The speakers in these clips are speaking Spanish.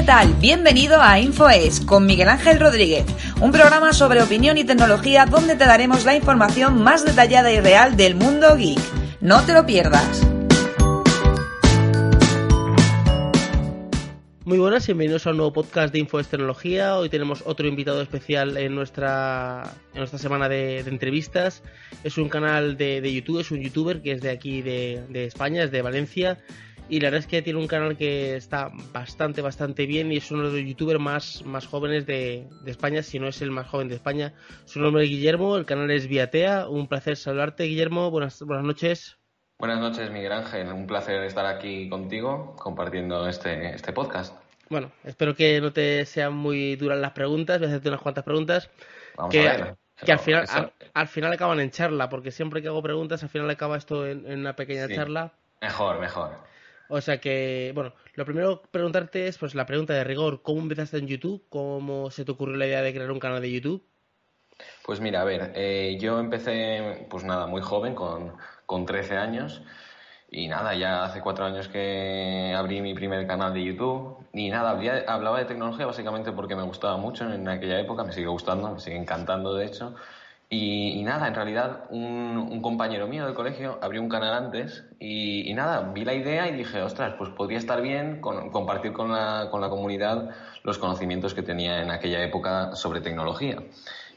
¿qué tal? Bienvenido a InfoES con Miguel Ángel Rodríguez, un programa sobre opinión y tecnología donde te daremos la información más detallada y real del mundo geek. No te lo pierdas. Muy buenas, bienvenidos a un nuevo podcast de InfoES Tecnología. Hoy tenemos otro invitado especial en nuestra, en nuestra semana de, entrevistas. Es un canal de, YouTube, es un youtuber que es de aquí de, de España, es de Valencia y la verdad es que tiene un canal que está bastante, bastante bien y es uno de los youtubers más, más jóvenes de, España, si no es el más joven de España. Su nombre es Guillermo, el canal es Viatea. Un placer saludarte, Guillermo. Buenas, buenas noches. Buenas noches, Miguel Ángel. Un placer estar aquí contigo compartiendo este, este podcast. Bueno, espero que no te sean muy duras las preguntas. Voy a hacerte unas cuantas preguntas. Vamos que, a ver. Que al final, al, final acaban en charla, porque siempre que hago preguntas, al final acaba esto en, una pequeña charla. Mejor, mejor. O sea que, bueno, lo primero preguntarte es pues la pregunta de rigor, ¿cómo empezaste en YouTube? ¿Cómo se te ocurrió la idea de crear un canal de YouTube? Pues mira, a ver, eh, yo empecé, pues nada, muy joven, con, con 13 años. Y nada, ya hace cuatro años que abrí mi primer canal de YouTube. Y nada, hablaba de tecnología básicamente porque me gustaba mucho en aquella época, me sigue gustando, me sigue encantando de hecho. Y, nada, en realidad un, compañero mío del colegio abrió un canal antes y, nada, vi la idea y dije, ostras, pues podría estar bien compartir con la, con la comunidad los conocimientos que tenía en aquella época sobre tecnología.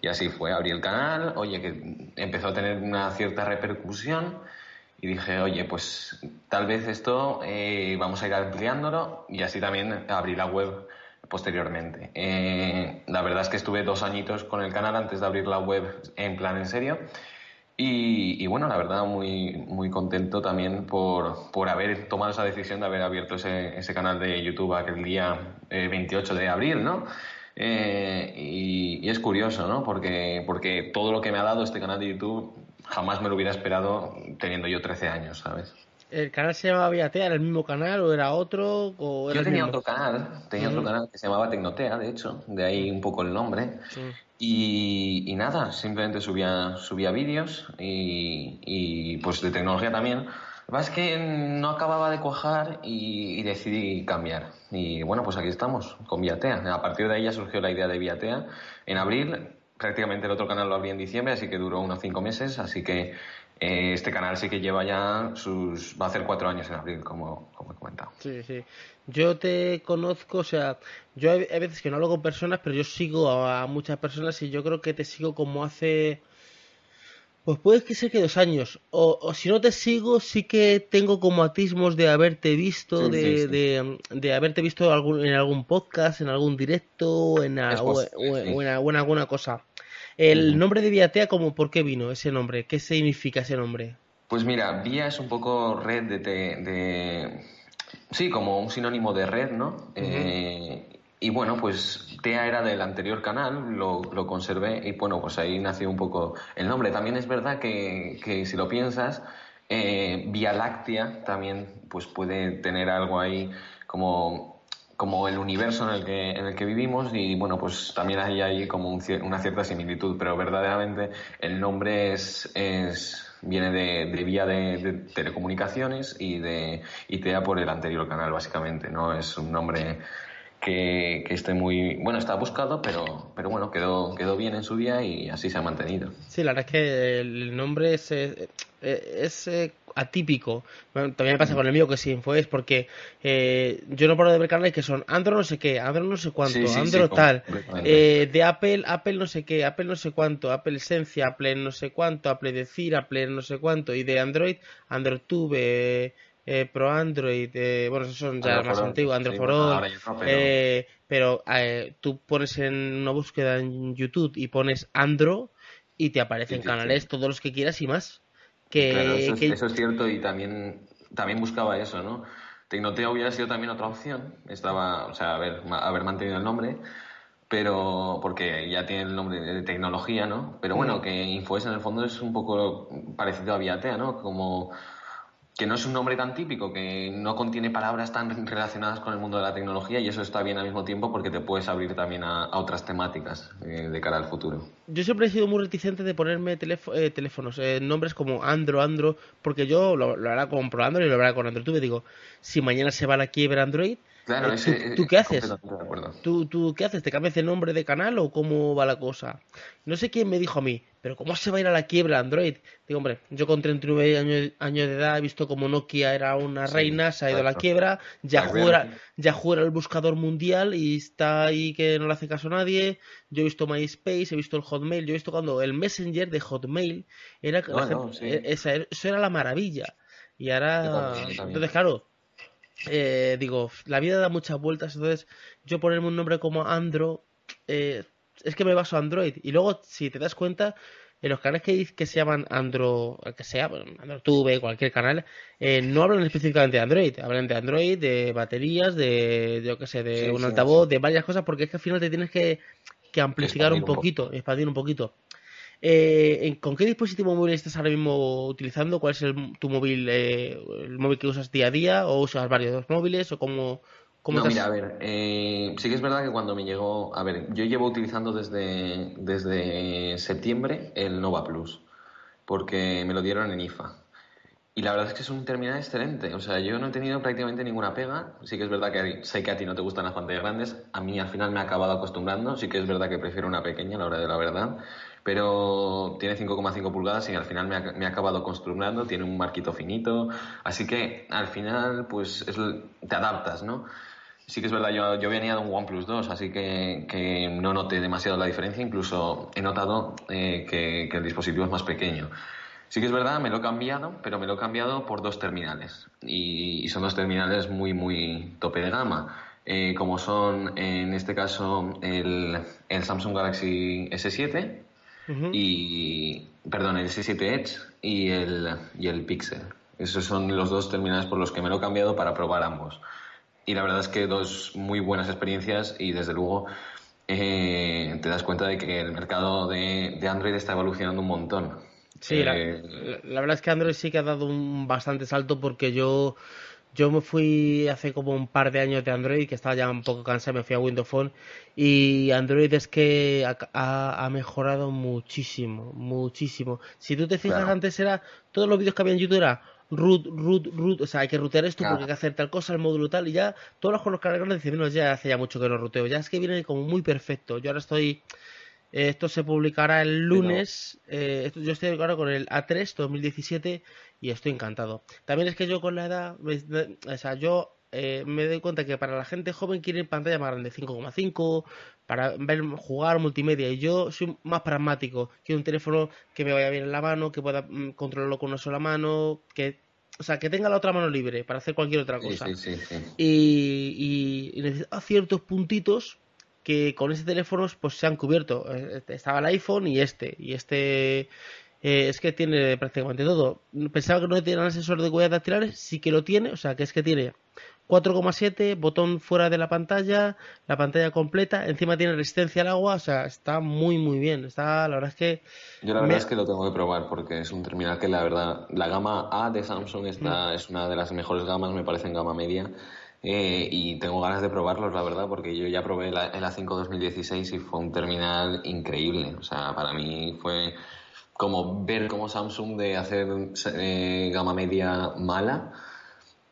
Y así fue, abrí el canal, oye, que empezó a tener una cierta repercusión y dije, oye, pues tal vez esto eh, vamos a ir ampliándolo y así también abrí la web posteriormente. Eh, la verdad es que estuve dos añitos con el canal antes de abrir la web en plan en serio. Y, bueno, la verdad, muy, muy contento también por, por, haber tomado esa decisión de haber abierto ese, ese canal de YouTube aquel día 28 eh, de abril, ¿no? Eh, y, es curioso, ¿no? Porque, porque todo lo que me ha dado este canal de YouTube jamás me lo hubiera esperado teniendo yo 13 años, ¿sabes? ¿El canal se llamaba Viatea? ¿Era el mismo canal o era otro? O Yo tenía otro canal, tenía otro canal que se llamaba Tecnotea, de hecho, de ahí un poco el nombre. Y, nada, simplemente subía, subía vídeos y, pues de tecnología también. Lo que es que no acababa de cuajar y, decidí cambiar. Y bueno, pues aquí estamos, con Viatea. A partir de ahí ya surgió la idea de Viatea. En abril, prácticamente el otro canal lo abrí en diciembre, así que duró unos cinco meses. Así que este canal sí que lleva ya sus. va a hacer cuatro años en abril, como, como he comentado. Sí, sí. Yo te conozco, o sea, yo hay, veces que no hablo con personas, pero yo sigo a, muchas personas y yo creo que te sigo como hace. Pues puede que sea que dos años. O, si no te sigo, sí que tengo como atismos de haberte visto, de, De, haberte visto algún, en algún podcast, en algún directo, en, o, en, alguna cosa. El nombre de Viatea, como, ¿por qué vino ese nombre? ¿Qué significa ese nombre? Pues mira, Vía es un poco red de, de, sí, como un sinónimo de red, ¿no? Eh, y bueno, pues TEA era del anterior canal, lo, lo, conservé y bueno, pues ahí nació un poco el nombre. También es verdad que, que si lo piensas, eh, Vía Láctea también pues puede tener algo ahí como como el universo en el que, en el que vivimos y bueno, pues también hay ahí como una cierta similitud, pero verdaderamente el nombre es, es viene de, de vía de, telecomunicaciones y de ITEA por el anterior canal básicamente, ¿no? Es un nombre que, que, esté muy bueno está buscado pero pero bueno quedó quedó bien en su día y así se ha mantenido sí la verdad es que el nombre es, es, es atípico. también me pasa con el mío que sí fue es porque eh, yo no paro de ver canales que son Android no sé qué, Android no sé cuánto, Android tal, eh, de Apple, Apple no sé qué, Apple no sé cuánto, Apple Esencia, Apple no sé cuánto, Apple Decir, Apple no sé cuánto, y de Android, Android Tube, eh, Pro Android, bueno, esos son ya más antiguos, Android for All, pero, tú pones en una búsqueda en YouTube y pones Android y te aparecen canales todos los que quieras y más eso, es, cierto y también, también buscaba eso, ¿no? Tecnotea hubiera sido también otra opción, estaba, o sea, haber, haber mantenido el nombre, pero porque ya tiene el nombre de tecnología, ¿no? Pero bueno, mm. que Infoes en el fondo es un poco parecido a Viatea, ¿no? Como que no es un nombre tan típico, que no contiene palabras tan relacionadas con el mundo de la tecnología y eso está bien al mismo tiempo porque te puedes abrir también a, otras temáticas eh, de cara al futuro. Yo siempre he sido muy reticente de ponerme eh, teléfonos, eh, nombres como Andro, Andro, porque yo lo, lo hará con Pro Android y lo hará con Android. Tú me digo, si mañana se va a la quiebra Android, Claro, eh, ¿tú, qué haces? ¿Tú, ¿Tú qué haces? ¿Te cambias de nombre de canal o cómo va la cosa? No sé quién me dijo a mí, pero ¿cómo se va a ir a la quiebra Android? Digo, hombre, yo con 39 años, años de edad he visto como Nokia era una reina, se ha ido a la quiebra, Yahoo era, Yahoo era el buscador mundial y está ahí que no le hace caso a nadie. Yo he visto MySpace, he visto el Hotmail, yo he visto cuando el Messenger de Hotmail era... E, eso era la maravilla. Y ahora... Entonces, claro eh, digo, la vida da muchas vueltas, entonces yo ponerme un nombre como Andro, eh, es que me baso a Android. Y luego, si te das cuenta, en los canales que, que se llaman Andro, que sea, AndroTube, cualquier canal, eh, no hablan específicamente de Android, hablan de Android, de baterías, de, yo qué sé, de un altavoz, de varias cosas, porque es que al final te tienes que, que amplificar un poquito, expandir un poquito. Eh, ¿Con qué dispositivo móvil estás ahora mismo utilizando? ¿Cuál es el, tu móvil, eh, el móvil que usas día a día? ¿O usas varios móviles? ¿O cómo, no, mira, a ver, eh, sí que es verdad que cuando me llegó, a ver, yo llevo utilizando desde, desde septiembre el Nova Plus, porque me lo dieron en IFA. Y la verdad es que es un terminal excelente. O sea, yo no he tenido prácticamente ninguna pega. Sí que es verdad que sé que a ti no te gustan las pantallas grandes. A mí al final me ha acabado acostumbrando. Sí que es verdad que prefiero una pequeña a la hora de la verdad pero tiene 5,5 pulgadas y al final me ha, me ha, acabado acostumbrando, tiene un marquito finito, así que al final pues te adaptas, ¿no? Sí que es verdad, yo, yo venía de un OnePlus 2, así que, que no noté demasiado la diferencia, incluso he notado eh, que, que el dispositivo es más pequeño. Sí que es verdad, me lo he cambiado, pero me lo he cambiado por dos terminales. Y, son dos terminales muy, muy tope de gama. Eh, como son, en este caso, el, el Samsung Galaxy S7 y, perdón, el S7 Edge y el, y el Pixel. Esos son los dos terminales por los que me lo he cambiado para probar ambos. Y la verdad es que dos muy buenas experiencias y desde luego eh, te das cuenta de que el mercado de, de Android está evolucionando un montón. Sí, la, eh, la, verdad es que Android sí que ha dado un bastante salto porque yo yo me fui hace como un par de años de Android, que estaba ya un poco cansado, me fui a Windows Phone y Android es que ha, mejorado muchísimo, muchísimo. Si tú te fijas, antes era, todos los vídeos que había en YouTube era root, root, root, o sea, hay que rutear esto porque hay que hacer tal cosa, el módulo tal, y ya todos los juegos cargados dicen, bueno, ya hace ya mucho que no ruteo, ya es que viene como muy perfecto. Yo ahora estoy, eh, esto se publicará el lunes, eh, yo estoy ahora con el A3 2017 y estoy encantado. También es que yo con la edad, o sea, yo eh, me doy cuenta que para la gente joven quiere pantalla más grande, 5,5, para ver jugar multimedia. Y yo soy más pragmático. Quiero un teléfono que me vaya bien en la mano, que pueda mm, controlarlo con una sola mano, que o sea, que tenga la otra mano libre para hacer cualquier otra cosa. y, y, necesita ciertos puntitos que con ese teléfono pues se han cubierto. Eh, estaba el iPhone y este. Y este eh, es que tiene prácticamente todo. Pensaba que no tenía un asesor de huellas dactilares, sí que lo tiene, o sea, que es que tiene 4,7, botón fuera de la pantalla, la pantalla completa, encima tiene resistencia al agua, o sea, está muy muy bien. Está, la verdad es que yo la verdad es que lo tengo que probar porque es un terminal que la verdad, la gama A de Samsung está, mm. es una de las mejores gamas, me parece en gama media. Eh, y tengo ganas de probarlos, la verdad, porque yo ya probé el A5 2016 y fue un terminal increíble. O sea, para mí fue como ver cómo Samsung de hacer eh, gama media mala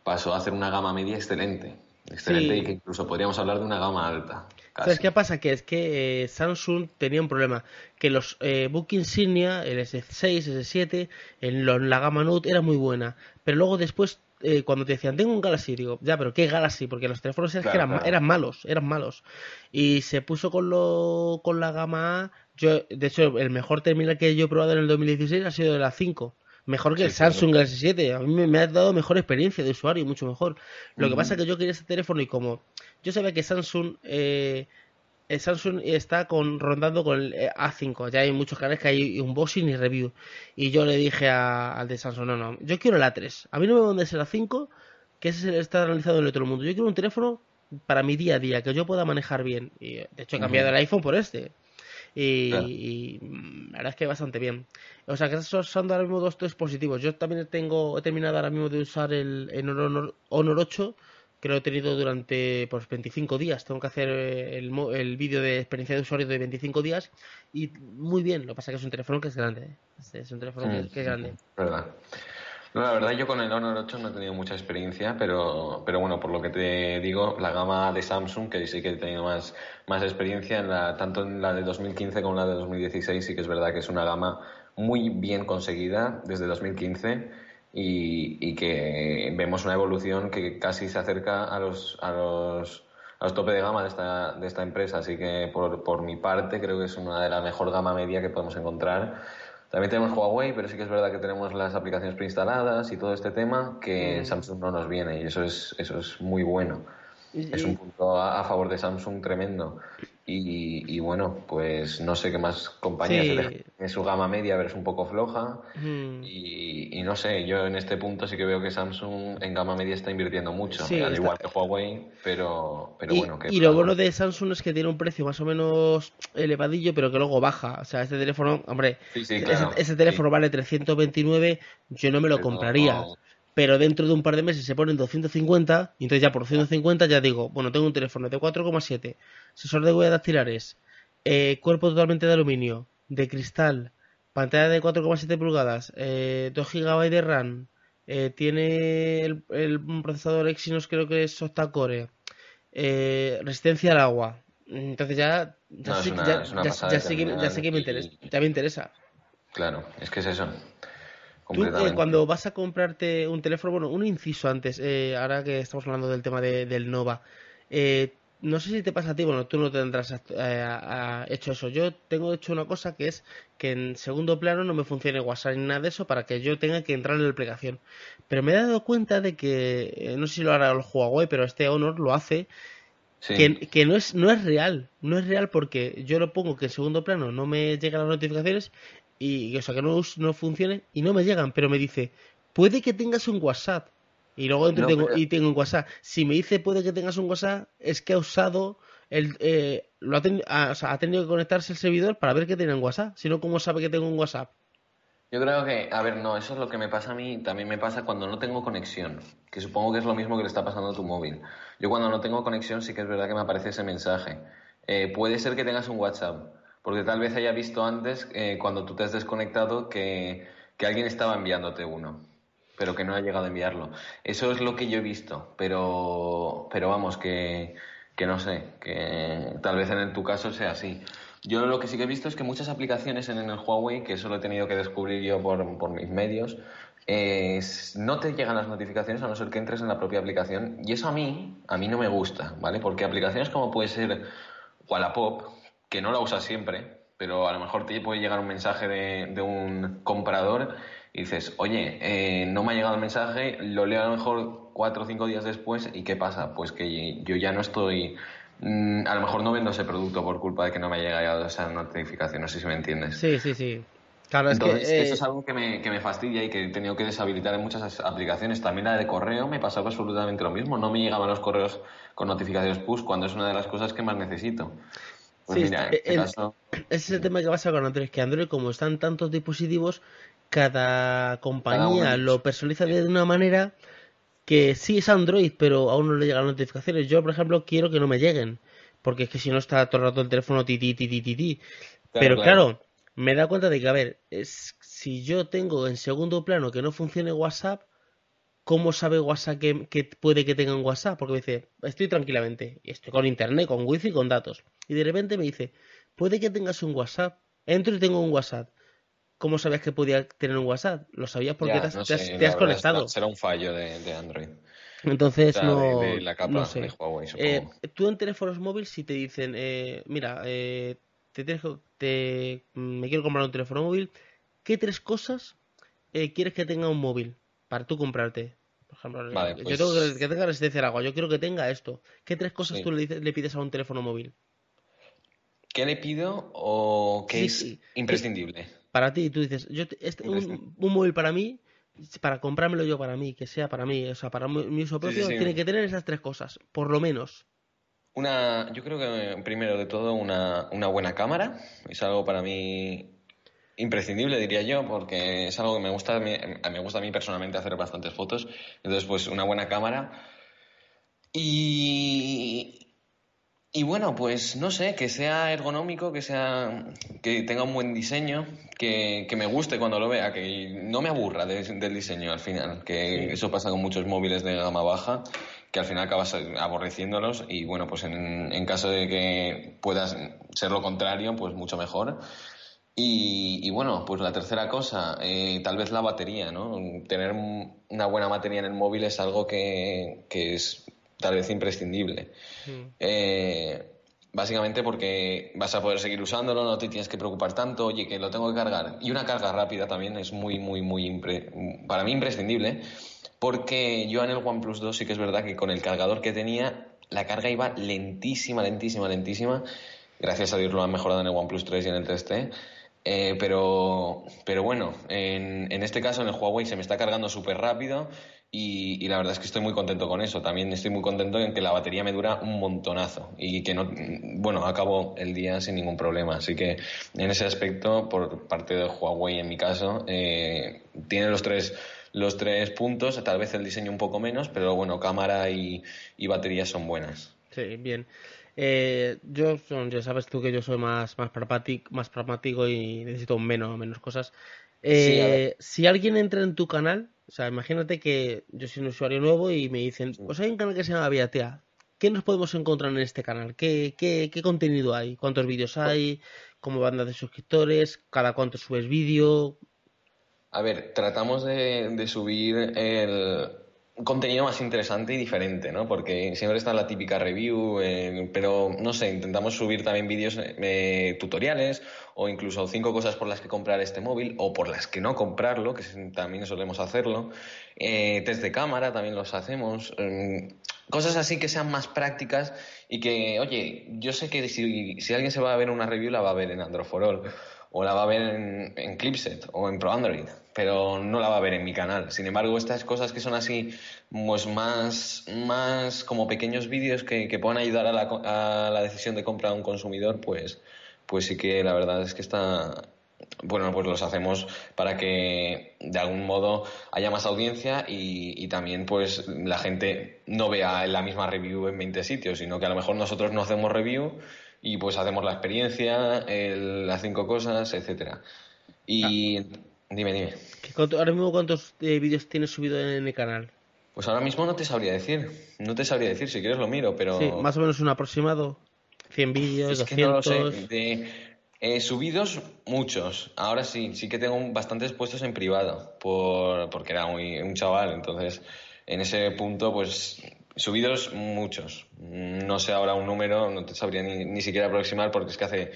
pasó a hacer una gama media excelente. Excelente y que incluso podríamos hablar de una gama alta. ¿Sabes qué pasa? Que es que eh, Samsung tenía un problema. Que los eh, Book Insignia, el S6, S7, en, la gama Note era muy buena. Pero luego después, eh, cuando te decían, tengo un Galaxy, digo, ya, pero ¿qué Galaxy? Porque los teléfonos eran, eran, malos, eran malos. Y se puso con, lo, con la gama A yo, de hecho, el mejor terminal que yo he probado en el 2016 ha sido el A5. Mejor que el Samsung Galaxy 7. A mí me, ha dado mejor experiencia de usuario, mucho mejor. Lo que pasa es que yo quería este teléfono y como yo sabía que Samsung eh, el Samsung está con, rondando con el eh, A5. Ya hay muchos canales que hay un boxing y review. Y yo le dije al de Samsung, no, no, yo quiero el A3. A mí no me mandes el A5, que ese está realizado en el otro mundo. Yo quiero un teléfono para mi día a día, que yo pueda manejar bien. Y de hecho he cambiado el iPhone por este. Y, mm, la verdad es que bastante bien. O sea, que estás usando ahora mismo dos dispositivos. Yo también tengo, he terminado ahora mismo de usar el, Honor, Honor 8 que lo he tenido durante pues 25 días. Tengo que hacer el, el vídeo de experiencia de usuario de 25 días y muy bien. Lo que pasa es que es un teléfono que es grande. ¿eh? Es un teléfono que, es grande. Verdad. No, la verdad yo con el Honor 8 no he tenido mucha experiencia, pero, pero bueno, por lo que te digo, la gama de Samsung, que sí que he tenido más, más experiencia, en la, tanto en la de 2015 como en la de 2016, sí que es verdad que es una gama muy bien conseguida desde 2015 y, y que vemos una evolución que casi se acerca a los, a los, a los tope de gama de esta, de esta empresa. Así que por, por mi parte creo que es una de las mejor gama media que podemos encontrar también tenemos Huawei, pero sí que es verdad que tenemos las aplicaciones preinstaladas y todo este tema que mm. Samsung no nos viene y eso es, eso es muy bueno. Es un punto a, favor de Samsung tremendo. Y, bueno, pues no sé qué más compañías en su gama media, pero es un poco floja. Mm. Y, no sé, yo en este punto sí que veo que Samsung en gama media está invirtiendo mucho, al igual que Huawei, pero, pero bueno. y lo bueno de Samsung es que tiene un precio más o menos elevadillo, pero que luego baja. O sea, este teléfono, hombre, ese, teléfono vale 329, yo no me lo compraría pero dentro de un par de meses se ponen 250 y entonces ya por 250 ya digo, bueno, tengo un teléfono de 4,7, sensor de huellas dactilares, eh, cuerpo totalmente de aluminio, de cristal, pantalla de 4,7 pulgadas, eh, 2 GB de RAM, eh, tiene el, procesador Exynos creo que es octa-core, eh, resistencia al agua. Entonces ya, ya, sé, que, me interesa, ya me interesa. Claro, es que es eso. Tú, eh, cuando vas a comprarte un teléfono, bueno, un inciso antes, eh, ahora que estamos hablando del tema del Nova, eh, no sé si te pasa a ti, bueno, tú no tendrás hecho eso. Yo tengo hecho una cosa que es que en segundo plano no me funcione WhatsApp ni nada de eso para que yo tenga que entrar en la aplicación. Pero me he dado cuenta de que, no sé si lo hará el Huawei, pero este Honor lo hace, que, que, no, es, no es real. No es real porque yo lo pongo que en segundo plano no me llegan las notificaciones y o sea que no, no funcione y no me llegan, pero me dice, puede que tengas un WhatsApp. Y luego tengo, y tengo un WhatsApp. Si me dice puede que tengas un WhatsApp, es que ha usado el, eh, lo ha, o sea, ha, tenido que conectarse el servidor para ver que tiene un WhatsApp. Si no, ¿cómo sabe que tengo un WhatsApp? Yo creo que, a ver, no, eso es lo que me pasa a mí, también me pasa cuando no tengo conexión, que supongo que es lo mismo que le está pasando a tu móvil. Yo cuando no tengo conexión sí que es verdad que me aparece ese mensaje. Eh, puede ser que tengas un WhatsApp, porque tal vez haya visto antes, eh, cuando tú te has desconectado, que, alguien estaba enviándote uno, pero que no ha llegado a enviarlo. Eso es lo que yo he visto, pero, pero vamos, que, que no sé, que tal vez en tu caso sea así. Yo lo que sí que he visto es que muchas aplicaciones en el Huawei, que eso lo he tenido que descubrir yo por, por mis medios, no te llegan las notificaciones a no ser que entres en la propia aplicación. Y eso a mí, a mí no me gusta, ¿vale? Porque aplicaciones como puede ser Wallapop, que no la usas siempre, pero a lo mejor te puede llegar un mensaje de, un comprador y dices, oye, eh, no me ha llegado el mensaje, lo leo a lo mejor cuatro o cinco días después y ¿qué pasa? Pues que yo ya no estoy, mm, a lo mejor no vendo ese producto por culpa de que no me haya llegado esa notificación, no sé si me entiendes. Sí, sí, sí. Claro, es que, eso eh, es algo que me, que me fastidia y que he tenido que deshabilitar en muchas aplicaciones. También la de correo me pasaba absolutamente lo mismo. No me llegaban los correos con notificaciones push cuando es una de las cosas que más necesito. Pues sí, este ese es el tema que pasa con Android, que Android, como están tantos dispositivos, cada compañía lo personaliza de una manera que sí es Android, pero aún no le llegan notificaciones. Yo, por ejemplo, quiero que no me lleguen, porque es que si no está todo el rato el teléfono ti ti ti ti Pero claro. me da cuenta de que, a ver, es, si yo tengo en segundo plano que no funcione WhatsApp, ¿cómo sabe WhatsApp que, puede que tenga un WhatsApp? Porque me dice, estoy tranquilamente, y estoy con internet, con wifi, con datos. Y de repente me dice, puede que tengas un WhatsApp. Entro y tengo un WhatsApp. ¿Cómo sabías que podía tener un WhatsApp? Lo sabías porque te, has, conectado. Será un fallo de, Android. Entonces no. la capa de Huawei, eh, tú en teléfonos móviles, si te dicen, eh, mira, eh, te, te, me quiero comprar un teléfono móvil, ¿qué tres cosas quieres que tenga un móvil para tú comprarte? Por ejemplo, yo pues tengo que, tenga resistencia al agua, yo quiero que tenga esto. ¿Qué tres cosas tú le, le, pides a un teléfono móvil? ¿Qué le pido o qué es imprescindible? Para ti, tú dices, yo este, un, móvil para mí, para comprármelo yo para mí, que sea para mí, o sea, para mi, uso propio, tiene que tener esas tres cosas, por lo menos. Una, yo creo que primero de todo una, una buena cámara, es algo para mí imprescindible, diría yo, porque es algo que me gusta, me, me gusta a mí personalmente hacer bastantes fotos. Entonces, pues una buena cámara. Y Y bueno, pues no sé, que sea ergonómico, que sea que tenga un buen diseño, que, me guste cuando lo vea, que no me aburra del diseño al final, que eso pasa con muchos móviles de gama baja, que al final acabas aborreciéndolos y bueno, pues en, caso de que puedas ser lo contrario, pues mucho mejor. Y, bueno, pues la tercera cosa, eh, tal vez la batería, ¿no? Tener una buena batería en el móvil es algo que, que es tal vez imprescindible. Mm. Eh, básicamente porque vas a poder seguir usándolo, no te tienes que preocupar tanto, oye, que lo tengo que cargar. Y una carga rápida también es muy, muy, muy, para mí imprescindible, porque yo en el OnePlus 2 sí que es verdad que con el cargador que tenía, la carga iba lentísima, lentísima, lentísima. Gracias a Dios lo han mejorado en el OnePlus 3 y en el 3T. Eh, pero, pero bueno, en, en, este caso en el Huawei se me está cargando súper rápido y, la verdad es que estoy muy contento con eso. También estoy muy contento en que la batería me dura un montonazo y que no, bueno, acabo el día sin ningún problema. Así que en ese aspecto, por parte de Huawei en mi caso, eh, tiene los tres los tres puntos, tal vez el diseño un poco menos, pero bueno, cámara y, y batería son buenas. Sí, bien. Eh, yo, ya sabes tú que yo soy más, más, pragmático, más pragmático y necesito menos, menos cosas. Eh, si alguien entra en tu canal, o sea, imagínate que yo soy un usuario nuevo y me dicen, pues hay un canal que se llama Viatea. ¿Qué nos podemos encontrar en este canal? ¿Qué, qué, qué contenido hay? ¿Cuántos vídeos hay? ¿Cómo van de suscriptores? ¿Cada cuánto subes vídeo? A ver, tratamos de subir el, contenido más interesante y diferente, ¿no? Porque siempre está la típica review, eh, pero no sé, intentamos subir también vídeos eh, tutoriales o incluso cinco cosas por las que comprar este móvil o por las que no comprarlo, que también solemos hacerlo. Eh, test de cámara también los hacemos. Mm, cosas así que sean más prácticas y que, oye, yo sé que si, si alguien se va a ver una review la va a ver en Android for All o la va a ver en, en Clipset o en Pro Android, pero no la va a ver en mi canal. Sin embargo, estas cosas que son así, pues más, más como pequeños vídeos que, que puedan ayudar a la, a la, decisión de compra de un consumidor, pues, pues sí que la verdad es que está, bueno, pues los hacemos para que de algún modo haya más audiencia y, también pues la gente no vea la misma review en 20 sitios, sino que a lo mejor nosotros no hacemos review y pues hacemos la experiencia, las cinco cosas, etcétera. Y ah. Dime, dime. ¿Ahora mismo cuántos eh, vídeos tienes subido en el canal? Pues ahora mismo no te sabría decir. No te sabría decir, si quieres lo miro, pero... Sí, más o menos un aproximado. 100 vídeos, es Que no lo sé. De, subidos, muchos. Ahora sí, sí que tengo bastantes puestos en privado, por, porque era muy, un chaval. Entonces, en ese punto, pues Subidos muchos. No sé ahora un número, no te sabría ni, ni siquiera aproximar porque es que hace.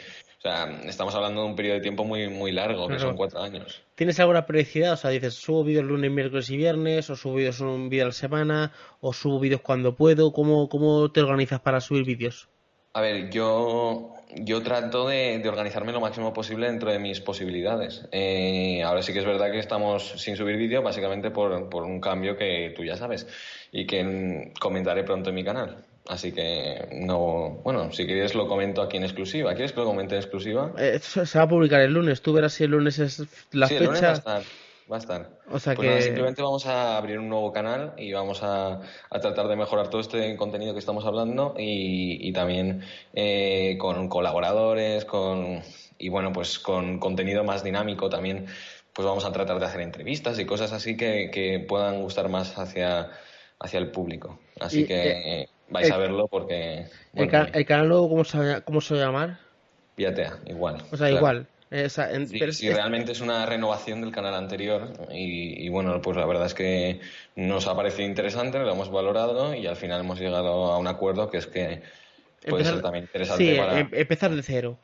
O sea, estamos hablando de un periodo de tiempo muy, muy largo, que son cuatro años. ¿Tienes alguna periodicidad? O sea, dices, subo vídeos lunes, miércoles y viernes, o subo vídeos un vídeo a la semana, o subo vídeos cuando puedo. ¿Cómo, cómo te organizas para subir vídeos? A ver, yo, yo trato de, organizarme lo máximo posible dentro de mis posibilidades. Eh, ahora sí que es verdad que estamos sin subir vídeo, básicamente por, por un cambio que tú ya sabes y que comentaré pronto en mi canal. Así que no, bueno, si quieres lo comento aquí en exclusiva. ¿Quieres que lo comente en exclusiva? Eh, se va a publicar el lunes. Tú verás si el lunes es la sí, fecha. El lunes va a estar. Va a estar. O sea pues que... simplemente vamos a abrir un nuevo canal y vamos a, tratar de mejorar todo este contenido que estamos hablando y, también eh, con colaboradores, con y bueno, pues con contenido más dinámico también. Pues vamos a tratar de hacer entrevistas y cosas así que, que puedan gustar más hacia hacia el público. Así que eh, vais a verlo porque... el, canal nuevo cómo se, cómo se va a llamar? Piatea, igual. O sea, igual. Eh, sí, realmente es una renovación del canal anterior y, bueno, pues la verdad es que nos ha parecido interesante, lo hemos valorado y al final hemos llegado a un acuerdo que es que puede ser también interesante sí, em, empezar de cero.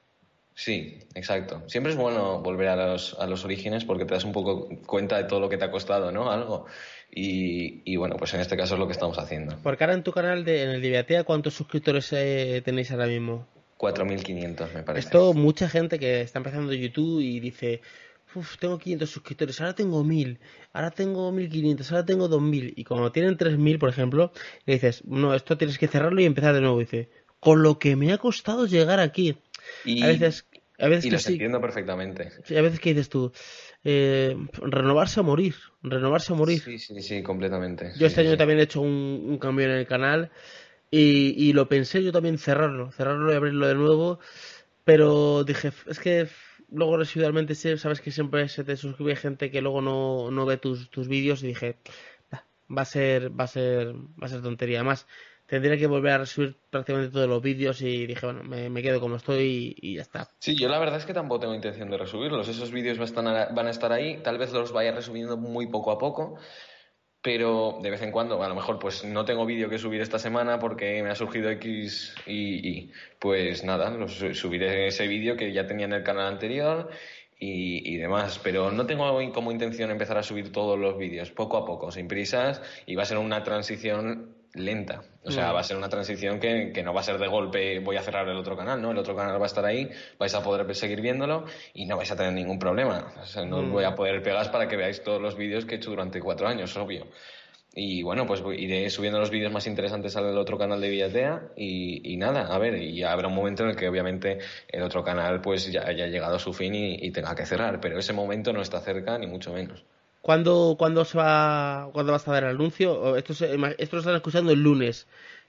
Sí, exacto. Siempre es bueno volver a los, a los orígenes porque te das un poco cuenta de todo lo que te ha costado, ¿no? Algo. Y, bueno, pues en este caso es lo que estamos haciendo. Porque ahora en tu canal, de, en el Diviatea, ¿cuántos suscriptores eh, tenéis ahora mismo? 4.500, me parece. Esto, mucha gente que está empezando YouTube y dice, Uf, tengo 500 suscriptores, ahora tengo 1000, ahora tengo 1500, ahora tengo 2000. Y como tienen 3000, por ejemplo, le dices, no, esto tienes que cerrarlo y empezar de nuevo. dice, con lo que me ha costado llegar aquí. Y, a veces, a veces y que entiendo perfectamente. a veces que dices tú, eh, renovarse a morir, renovarse a morir. Sí, sí, sí, completamente. Yo este año también he hecho un, cambio en el canal Y, y lo pensé yo también cerrarlo, cerrarlo y abrirlo de nuevo, pero dije, es que luego residualmente sabes que siempre se te suscribe gente que luego no, no ve tus, tus vídeos y dije, va a ser, va a ser, va a ser tontería. Además, tendría que volver a resubir prácticamente todos los vídeos y dije, bueno, me, quedo como estoy y, ya está. Sí, yo la verdad es que tampoco tengo intención de resubirlos. Esos vídeos van a, van a estar ahí, tal vez los vaya resubiendo muy poco a poco, pero de vez en cuando, a lo mejor pues no tengo vídeo que subir esta semana porque me ha surgido X y, pues nada, subiré ese vídeo que ya tenía en el canal anterior y, y, demás, pero no tengo como intención empezar a subir todos los vídeos, poco a poco, sin prisas, y va a ser una transición lenta. O sea, mm. va a ser una transición que, que, no va a ser de golpe voy a cerrar el otro canal, ¿no? El otro canal va a estar ahí, vais a poder seguir viéndolo y no vais a tener ningún problema. O sea, no os mm. voy a poder pegar para que veáis todos los vídeos que he hecho durante cuatro años, obvio. Y bueno, pues iré subiendo los vídeos más interesantes al otro canal de Villatea y, y, nada, a ver, y habrá un momento en el que obviamente el otro canal pues ya haya llegado a su fin y, y tenga que cerrar, pero ese momento no está cerca ni mucho menos. ¿Cuándo, ¿Cuándo, se va, ¿Cuándo vas a dar el anuncio? Esto, esto lo están escuchando el lunes.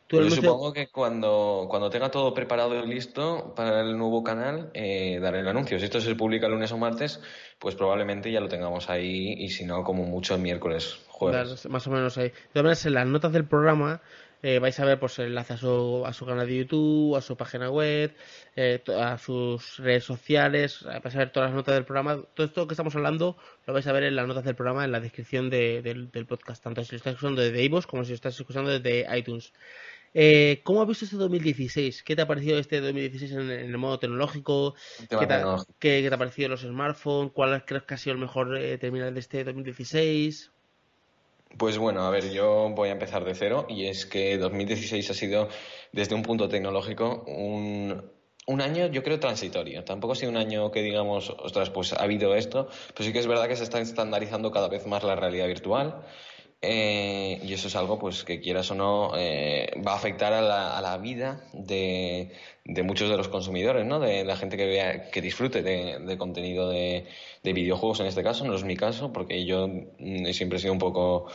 Pues supongo que cuando, cuando tenga todo preparado y listo para el nuevo canal, eh, daré el anuncio. Si esto se publica lunes o martes, pues probablemente ya lo tengamos ahí y si no, como mucho el miércoles, jueves. más o menos ahí. De todas maneras, en las notas del programa eh, vais a ver pues enlace a su, a su canal de YouTube, a su página web, eh, a sus redes sociales, vais a ver todas las notas del programa. Todo esto que estamos hablando lo vais a ver en las notas del programa, en la descripción del, podcast, tanto si lo estáis escuchando desde iVoox como si lo estáis escuchando desde iTunes. Eh, ¿Cómo has visto este 2016? ¿Qué te ha parecido este 2016 en, el modo tecnológico? ¿Qué te, ha parecido los smartphones? ¿Cuál crees que ha sido el mejor terminal de este 2016? Pues bueno, a ver, yo voy a empezar de cero y es que 2016 ha sido, desde un punto tecnológico, un, un año, yo creo, transitorio. Tampoco ha sido un año que digamos, ostras, pues ha habido esto, pero sí que es verdad que se está estandarizando cada vez más la realidad virtual. Eh, y eso es algo pues que quieras o no eh, va a afectar a la, a la vida de, de, muchos de los consumidores, ¿no? De la gente que vea, que disfrute de, de contenido de, de, videojuegos en este caso, no es mi caso, porque yo mm, siempre he sido un poco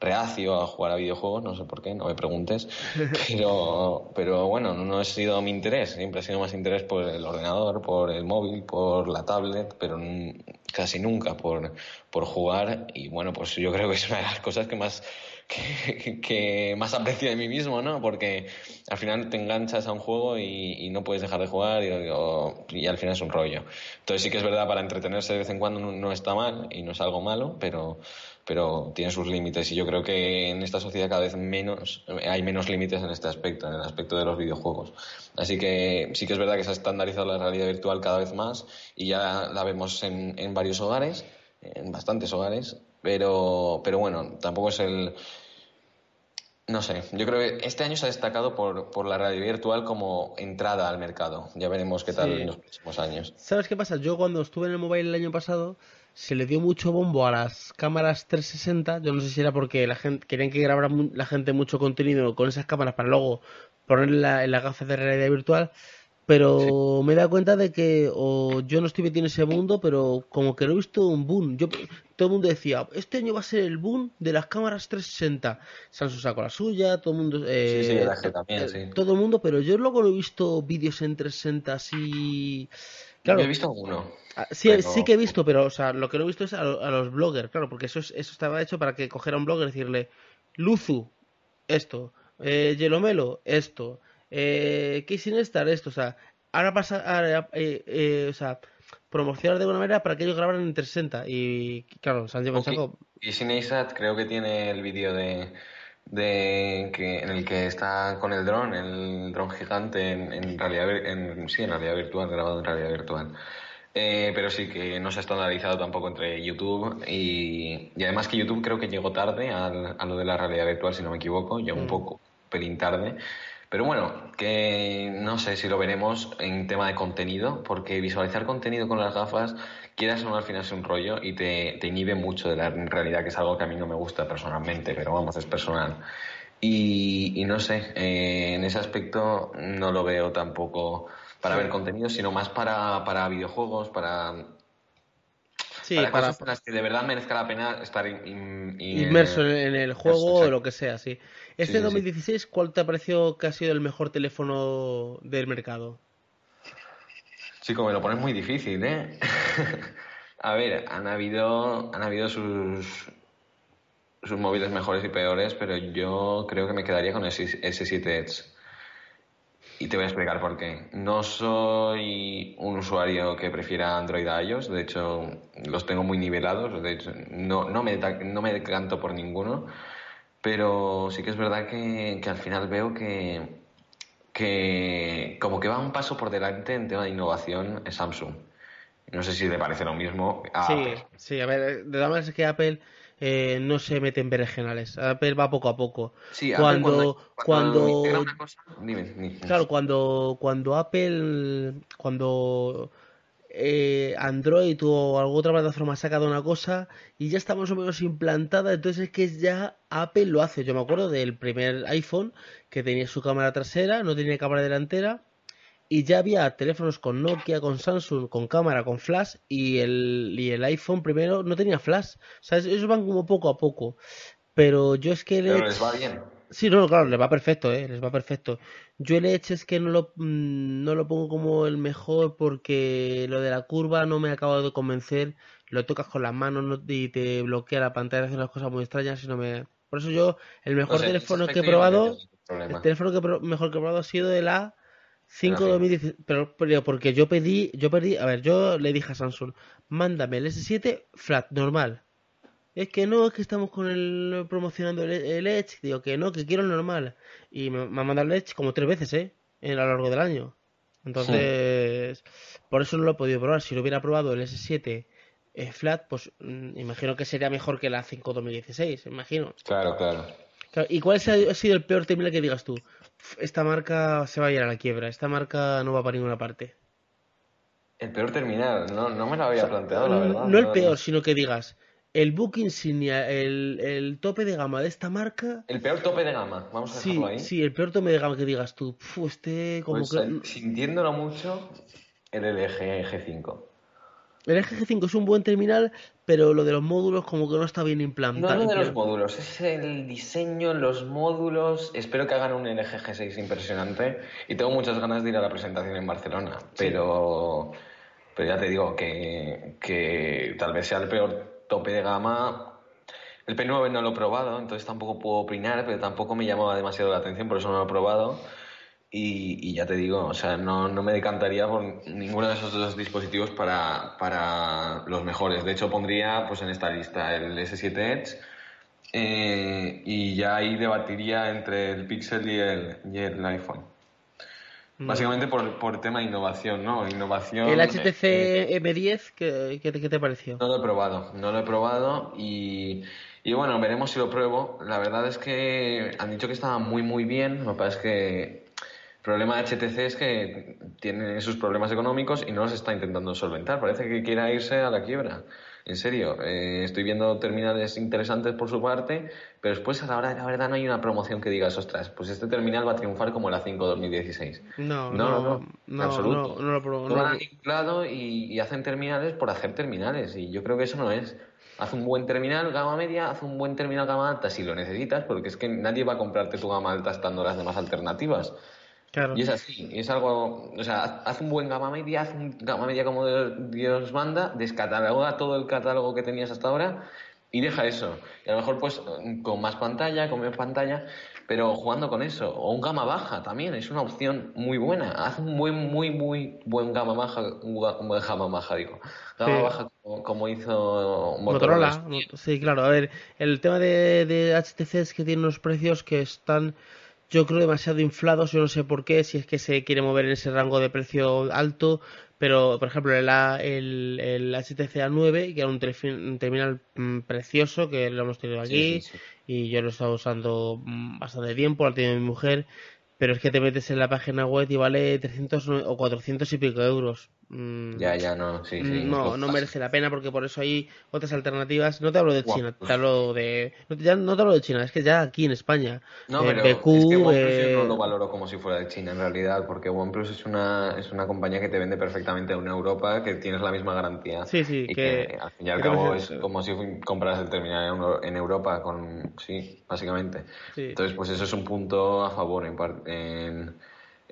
reacio a jugar a videojuegos, no sé por qué, no me preguntes, pero, pero bueno, no ha sido mi interés, siempre ha sido más interés por el ordenador, por el móvil, por la tablet, pero casi nunca por, por jugar y bueno, pues yo creo que es una de las cosas que más que, más aprecio de mí mismo, ¿no? Porque al final te enganchas a un juego y, no puedes dejar de jugar y, y, al final es un rollo. Entonces sí que es verdad, para entretenerse de vez en cuando no está mal y no es algo malo, pero, pero tiene sus límites y yo creo que en esta sociedad cada vez menos hay menos límites en este aspecto, en el aspecto de los videojuegos. Así que sí que es verdad que se ha estandarizado la realidad virtual cada vez más y ya la vemos en, en varios hogares, en bastantes hogares, pero, pero bueno, tampoco es el... No sé, yo creo que este año se ha destacado por, por la realidad virtual como entrada al mercado. Ya veremos qué tal en los próximos años. ¿Sabes qué pasa? Yo cuando estuve en el mobile el año pasado se le dio mucho bombo a las cámaras 360. Yo no sé si era porque la gente querían que grabara la gente mucho contenido con esas cámaras para luego ponerla en la gafas de realidad virtual. Pero me he dado cuenta de que o yo no estoy metido en ese mundo, pero como que no he visto un boom. Yo, todo el mundo decía, este año va a ser el boom de las cámaras 360. Samsung sacó la suya, todo el mundo... Eh, sí, sí, también, sí. Todo el mundo, pero yo luego no he visto vídeos en 360 así... Claro, he visto uno. Ah, sí, sí que he visto, pero o sea, lo que no he visto es a, los bloggers, claro, porque eso, eso estaba hecho para que cogiera un blogger y decirle, Luzu, esto, eh, Yelomelo, esto, eh, Casey Nestar, esto, o sea, ahora pasa, eh, eh, o sea, promocionar de alguna manera para que ellos grabaran en 360 y claro, se han llevado Y Neistat creo que tiene el vídeo de de que en el que está con el dron, el dron gigante en, en realidad en, sí, en realidad virtual, grabado en realidad virtual. Eh, pero sí que no se ha estandarizado tampoco entre YouTube y, y además que YouTube creo que llegó tarde al, a lo de la realidad virtual, si no me equivoco, llegó un mm. poco, pelín tarde. Pero bueno, que no sé si lo veremos en tema de contenido, porque visualizar contenido con las gafas quieras o no, al final es un rollo y te, te inhibe mucho de la realidad, que es algo que a mí no me gusta personalmente, pero vamos, es personal. Y, y no sé, eh, en ese aspecto no lo veo tampoco para ver contenido, sino más para, para videojuegos, para para, cosas en las que de verdad merezca la pena estar inmerso en, el juego o lo que sea, sí. Este 2016, ¿cuál te ha parecido que ha sido el mejor teléfono del mercado? Chico, me lo pones muy difícil, ¿eh? a ver, han habido, han habido sus, sus móviles mejores y peores, pero yo creo que me quedaría con ese S7 Edge. Y te voy a explicar por qué. No soy un usuario que prefiera Android a iOS, de hecho los tengo muy nivelados, de hecho no, no, me, no me decanto por ninguno, pero sí que es verdad que, al final veo que, que como que va un paso por delante en tema de innovación es Samsung. No sé si te parece lo mismo. sí, sí, a ver, de todas maneras que Apple eh, no se mete en berenjenales. Apple va poco a poco. Sí, cuando, cuando, claro, cuando, cuando Apple, cuando eh, Android o alguna otra plataforma ha sacado una cosa y ya está más o menos implantada, entonces es que ya Apple lo hace. Yo me acuerdo del primer iPhone que tenía su cámara trasera, no tenía cámara delantera y ya había teléfonos con Nokia, con Samsung, con cámara, con flash y el, y el iPhone primero no tenía flash. O sea, ellos van como poco a poco. Pero yo es que... Pero les va bien. Sí, no, claro, les va perfecto, ¿eh? Les va perfecto. Yo el Edge es que no lo, mm, no lo pongo como el mejor porque lo de la curva no me ha acabado de convencer. Lo tocas con las manos y te bloquea la pantalla, hace unas cosas muy extrañas y no me... Por eso yo, el mejor teléfono que he probado, el teléfono que mejor que he probado ha sido de la 5 2010, pero, pero, porque yo pedí, yo pedí, a ver, yo le dije a Samsung, mándame el S7 flat, normal. Es que no, es que estamos con el promocionando el, Edge, digo que no, que quiero el normal. Y me, ha mandado el Edge como tres veces, ¿eh? En, a lo largo del año. Entonces, por eso no lo he podido probar. Si lo hubiera probado el S7 eh, flat, pues mm, imagino que sería mejor que la 5 2016, imagino. Claro, claro. ¿Y cuál ha sido el peor terminal que digas tú? Esta marca se va a ir a la quiebra, esta marca no va para ninguna parte. El peor terminal, no, no me lo había planteado, la verdad. No, el peor, sino que digas, el book insignia, el, tope de gama de esta marca. El peor tope de gama, vamos a dejarlo ahí. Sí, el peor tope de gama que digas tú, este como pues, que... Sintiéndolo mucho, el LG G5. El LG G5 es un buen terminal, pero lo de los módulos como que no está bien implantado. No lo de los módulos, es el diseño, los módulos. Espero que hagan un LG G6 impresionante y tengo muchas ganas de ir a la presentación en Barcelona, pero, pero ya te digo que, que tal vez sea el peor tope de gama. El P9 no lo he probado, entonces tampoco puedo opinar, pero tampoco me llamaba demasiado la atención, por eso no lo he probado. Y, ya te digo, o sea, no, no, me decantaría por ninguno de esos dos dispositivos para, para, los mejores. De hecho, pondría pues en esta lista el S7 Edge eh, y ya ahí debatiría entre el Pixel y el, y el iPhone. Mm. Básicamente por, por tema de innovación, ¿no? Innovación. ¿El HTC M10 ¿qué, qué, te pareció? No lo he probado, no lo he probado y, y bueno, veremos si lo pruebo. La verdad es que han dicho que estaba muy, muy bien. Lo que pasa es que el problema de HTC es que tiene sus problemas económicos y no los está intentando solventar. Parece que quiera irse a la quiebra. En serio, eh, estoy viendo terminales interesantes por su parte, pero después a la hora de la verdad no hay una promoción que digas, ostras, pues este terminal va a triunfar como la 5 2016. No, no, no, no, absoluto. No, no, lo han inflado y, y hacen terminales por hacer terminales y yo creo que eso no es. Haz un buen terminal gama media, haz un buen terminal gama alta si lo necesitas, porque es que nadie va a comprarte tu gama alta estando las demás alternativas. Y es así, es algo, o sea, haz un buen gama media, haz un gama media como Dios manda, descataloga todo el catálogo que tenías hasta ahora y deja eso. Y a lo mejor pues con más pantalla, con menos pantalla, pero jugando con eso. O un gama baja también, es una opción muy buena. Haz un buen, muy, muy buen gama baja, un buen gama baja, digo. Gama baja como, hizo Motorola. Sí, claro. A ver, el tema de, de HTC es que tiene unos precios que están yo creo demasiado inflados, yo no sé por qué, si es que se quiere mover en ese rango de precio alto, pero por ejemplo el, el, el HTC A9, que era un, terminal mm, precioso, que lo hemos tenido aquí, y yo lo he estado usando mm, bastante tiempo, lo ha tenido mi mujer, pero es que te metes en la página web y vale 300 o 400 y pico euros. Mm, ya, ya, no, sí, sí. No, no merece la pena porque por eso hay otras alternativas. No te hablo de China, te hablo de. No te, ya no te hablo de China, es que ya aquí en España. No, pero es que OnePlus yo no lo valoro como si fuera de China en realidad, porque OnePlus es una, es una compañía que te vende perfectamente en Europa, que tienes la misma garantía. Sí, sí, y que, al fin y al cabo es como si compras el terminal en Europa, con sí, básicamente. Entonces, pues eso es un punto a favor en, en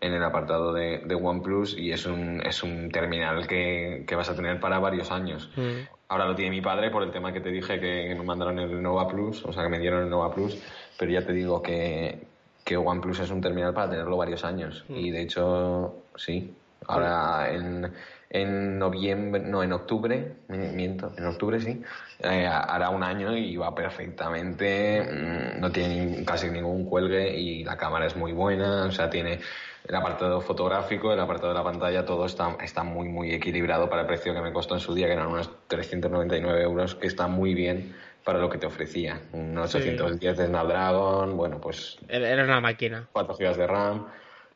en el apartado de, de OnePlus y es un, es un terminal que, que vas a tener para varios años. Mm. Ahora lo tiene mi padre por el tema que te dije que, me mandaron el Nova Plus, o sea que me dieron el Nova Plus, pero ya te digo que, que OnePlus es un terminal para tenerlo varios años. Mm. Y de hecho, sí, ahora en, en noviembre, no, en octubre, miento, en octubre sí, eh, hará un año y va perfectamente, mm, no tiene casi ningún cuelgue y la cámara es muy buena, o sea, tiene el apartado fotográfico, el apartado de la pantalla, todo está, está muy, muy equilibrado para el precio que me costó en su día, que eran unos 399 euros, que está muy bien para lo que te ofrecía. Un 810 de Snapdragon, bueno, pues... Era una máquina. 4 GB de RAM,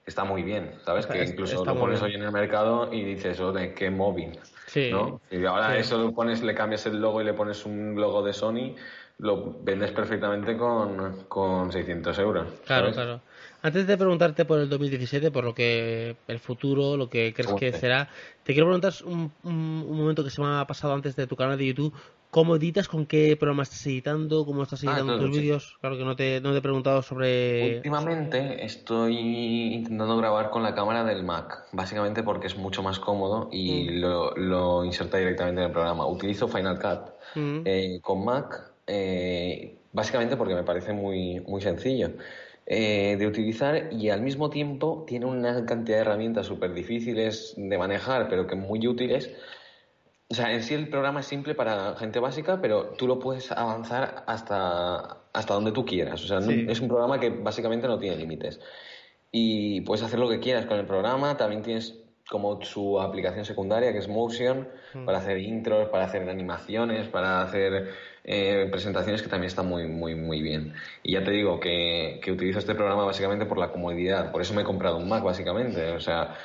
está muy bien, ¿sabes? que incluso lo pones hoy en el mercado y dices, oh, de qué móvil, sí. ¿no? Y ahora eso lo pones, le cambias el logo y le pones un logo de Sony, lo vendes perfectamente con, con 600 euros. Claro, claro. Antes de preguntarte por el 2017, por lo que el futuro, lo que crees que será, te quiero preguntar un, momento que se me ha pasado antes de tu canal de YouTube. ¿Cómo editas? ¿Con qué programa estás editando? ¿Cómo estás ah, editando tus vídeos? Claro que no te, no te he preguntado sobre... Últimamente estoy intentando grabar con la cámara del Mac, básicamente porque es mucho más cómodo y mm. lo, lo, inserta directamente en el programa. Utilizo Final Cut mm. eh, con Mac, eh, básicamente porque me parece muy, muy sencillo. Eh, de utilizar y al mismo tiempo tiene una cantidad de herramientas súper difíciles de manejar, pero que muy útiles. O sea, en sí el programa es simple para gente básica, pero tú lo puedes avanzar hasta, hasta donde tú quieras. O sea, es un programa que básicamente no tiene límites. Y puedes hacer lo que quieras con el programa. También tienes como su aplicación secundaria, que es Motion, mm. para hacer intros, para hacer animaciones, para hacer eh, presentaciones que también están muy, muy, muy bien. Y ya te digo que, que utilizo este programa básicamente por la comodidad, por eso me he comprado un Mac básicamente. O sea,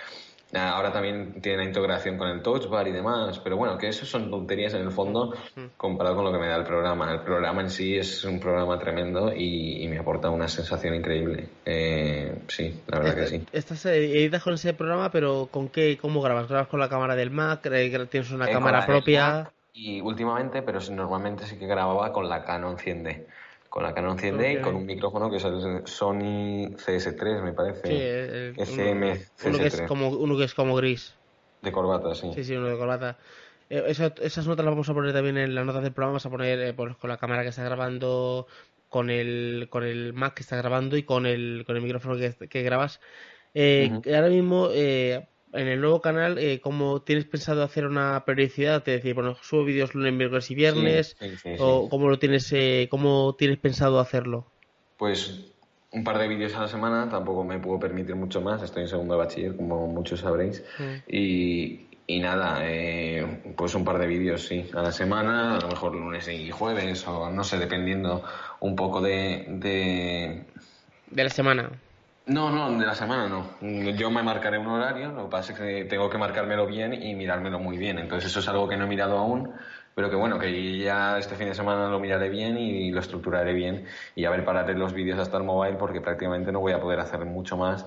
Ahora también tiene la integración con el Touch Bar y demás, pero bueno, que eso son tonterías en el fondo comparado con lo que me da el programa. El programa en sí es un programa tremendo y, me aporta una sensación increíble. Eh, sí, la verdad que sí. Estás editas con ese programa, pero ¿con qué? ¿Cómo grabas? ¿Grabas con la cámara del Mac? ¿Tienes una eh, cámara propia? Y últimamente, pero normalmente sí que grababa con la Canon 100D con la Canon 100D y con un micrófono que es el Sony CS3, me parece. Sí, el, SM uno, que es como, uno que es como gris. De corbata, sí. Sí, sí, uno de corbata. Eh, esas notas las vamos a poner también en las notas del programa. Vamos a poner eh, pues, con la cámara que está grabando, con el, con el Mac que está grabando y con el, con el micrófono que, que grabas. Eh, Ahora mismo, eh, en el nuevo canal, eh, ¿cómo tienes pensado hacer una periodicidad? Es decir, bueno, subo vídeos lunes, miércoles y viernes, o cómo lo tienes, eh, cómo tienes pensado hacerlo? Pues un par de vídeos a la semana, tampoco me puedo permitir mucho más, estoy en segundo de bachiller, como muchos sabréis, mm. y, y, nada, eh, pues un par de vídeos, sí, a la semana, a lo mejor lunes y jueves, o no sé, dependiendo un poco de... De, de la semana. No, no, de la semana no. Yo me marcaré un horario, lo que pasa es que tengo que marcármelo bien y mirármelo muy bien. Entonces eso es algo que no he mirado aún, pero que bueno, que ya este fin de semana lo miraré bien y lo estructuraré bien y a ver pararé los vídeos hasta el mobile porque prácticamente no voy a poder hacer mucho más